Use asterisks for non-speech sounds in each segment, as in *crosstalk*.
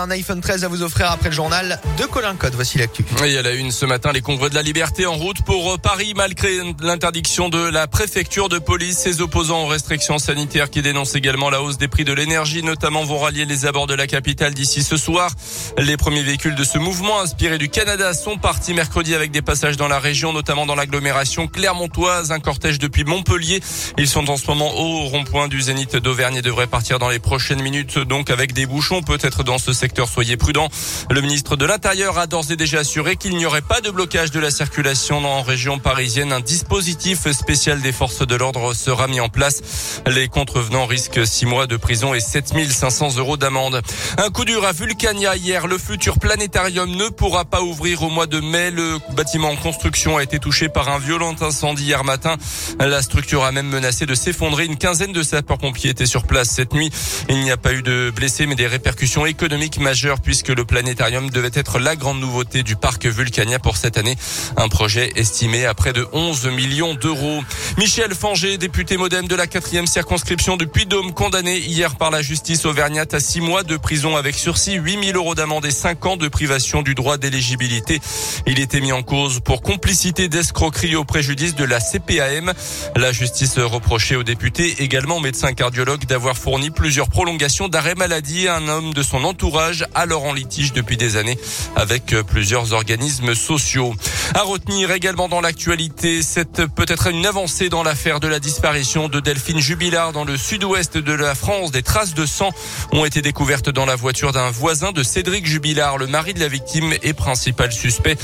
Un iPhone 13 à vous offrir après le journal de Colin Code. Voici l'actu. Et à la une ce matin, les congrès de la liberté en route pour Paris, malgré l'interdiction de la préfecture de police. Ses opposants aux restrictions sanitaires qui dénoncent également la hausse des prix de l'énergie, notamment vont rallier les abords de la capitale d'ici ce soir. Les premiers véhicules de ce mouvement inspirés du Canada sont partis mercredi avec des passages dans la région, notamment dans l'agglomération clermontoise. Un cortège depuis Montpellier. Ils sont en ce moment au rond-point du Zénith d'Auvergne et devraient partir dans les prochaines minutes, donc avec des bouchons, peut-être dans ce secteur soyez prudents. Le ministre de l'Intérieur a d'ores et déjà assuré qu'il n'y aurait pas de blocage de la circulation en région parisienne. Un dispositif spécial des forces de l'ordre sera mis en place. Les contrevenants risquent six mois de prison et 7500 euros d'amende. Un coup dur à Vulcania hier. Le futur planétarium ne pourra pas ouvrir au mois de mai. Le bâtiment en construction a été touché par un violent incendie hier matin. La structure a même menacé de s'effondrer. Une quinzaine de sapeurs-pompiers étaient sur place cette nuit. Il n'y a pas eu de blessés, mais des répercussions économiques majeures puisque le planétarium devait être la grande nouveauté du parc Vulcania pour cette année. Un projet estimé à près de 11 millions d'euros. Michel Fanger, député modem de la quatrième circonscription du Puy-Dôme, condamné hier par la justice auvergnate à six mois de prison avec sursis, 8 000 euros d'amende et 5 ans de privation du droit d'éligibilité. Il était mis en cause pour complicité d'escroquerie au préjudice de la CPAM. La justice reprochait au député, également médecin cardiologue, d'avoir fourni plusieurs prolongations d'arrêt maladie à un homme de son entourage alors en litige depuis des années avec euh, plusieurs organismes sociaux. À retenir également dans l'actualité, c'est peut-être une avancée dans l'affaire de la disparition de Delphine Jubilard dans le sud-ouest de la France. Des traces de sang ont été découvertes dans la voiture d'un voisin de Cédric Jubilard, le mari de la victime et principal suspect.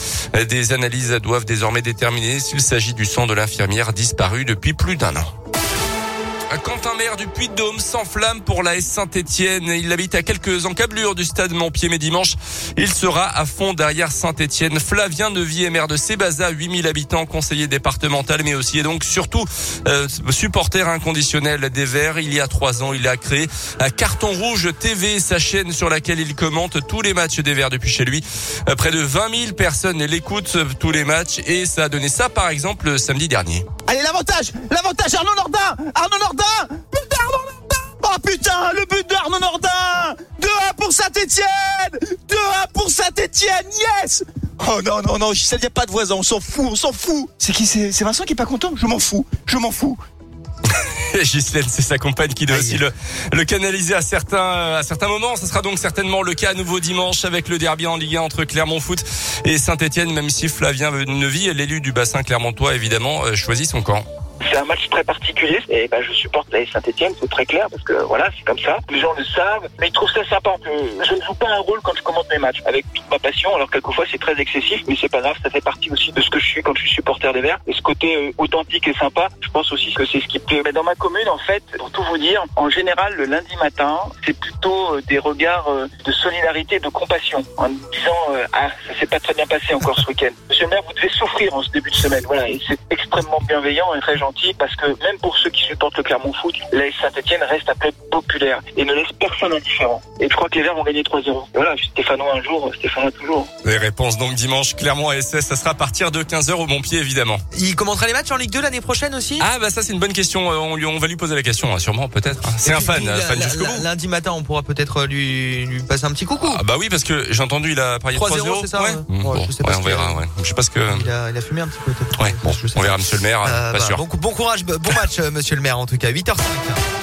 Des analyses doivent désormais déterminer s'il s'agit du sang de l'infirmière disparue depuis plus d'un an. Quentin Maire du Puy-de-Dôme s'enflamme pour la S Saint-Etienne. Il habite à quelques encablures du stade Montpied, mais dimanche, il sera à fond derrière Saint-Etienne. Flavien Neuvy est maire de Sébaza, 8000 habitants, conseiller départemental, mais aussi et donc surtout euh, supporter inconditionnel des Verts. Il y a trois ans, il a créé un Carton Rouge TV, sa chaîne sur laquelle il commente tous les matchs des Verts depuis chez lui. Euh, près de 20 000 personnes l'écoutent tous les matchs et ça a donné ça, par exemple, samedi dernier. Allez, l'avantage L'avantage Arnaud Nordin Arnaud Nordin But d'Arnaud Nordin. Oh putain, le but d'Arnaud Nordin. 2-1 pour Saint-Etienne 2-1 pour Saint-Etienne, yes. Oh non, non, non, il n'y a pas de voisin, on s'en fout, on s'en fout. C'est qui C'est Vincent qui est pas content? Je m'en fous, je m'en fous *laughs* Gislaine, c'est sa compagne qui doit aussi le, le, canaliser à certains, à certains moments. Ce sera donc certainement le cas à nouveau dimanche avec le derby en Ligue 1 entre Clermont Foot et Saint-Etienne, même si Flavien Neuvy, l'élu du bassin clermontois, évidemment, euh, choisit son camp. C'est un match très particulier et ben, je supporte la Saint-Etienne, c'est très clair parce que voilà, c'est comme ça. Les gens le savent, mais ils trouvent ça sympa. Je ne joue pas un rôle quand je commente mes matchs avec toute ma passion. Alors quelquefois c'est très excessif, mais c'est pas grave, ça fait partie aussi de ce que je suis quand je suis supporter des Verts. Et ce côté euh, authentique et sympa, je pense aussi que c'est ce qui plaît. Mais dans ma commune, en fait, pour tout vous dire, en général, le lundi matin, c'est plutôt euh, des regards euh, de solidarité, de compassion, en disant ah ça s'est pas très bien passé encore ce week-end. Monsieur le maire, vous devez souffrir en ce début de semaine. Voilà, et c'est extrêmement bienveillant et très gentil parce que même pour ceux qui supportent le Clermont Foot, la Saint-Etienne reste appelée populaire et ne laisse personne indifférent. Et je crois que les Verts vont gagner 3-0. Voilà, Stéphano un jour, Stéphano toujours. Les réponses donc dimanche, Clermont SS, ça sera à partir de 15h au Montpied évidemment. Il commentera les matchs en Ligue 2 l'année prochaine aussi? Ah bah ça c'est une bonne question, euh, on, lui, on va lui poser la question, hein, sûrement peut-être. C'est un fan, fan jusqu'au bout. Lundi matin on pourra peut-être lui, lui passer un petit coucou. Ah bah oui parce que j'ai entendu il a parié 3-0. c'est ça ouais. ouais, je sais pas on verra, ouais. Je sais pas ce que... Il a, il a fumé un petit peu peut-être. Ouais, bon, on verra monsieur le maire, euh, pas bah, sûr. Bon, bon courage, bon match monsieur le maire en tout cas, 8h05.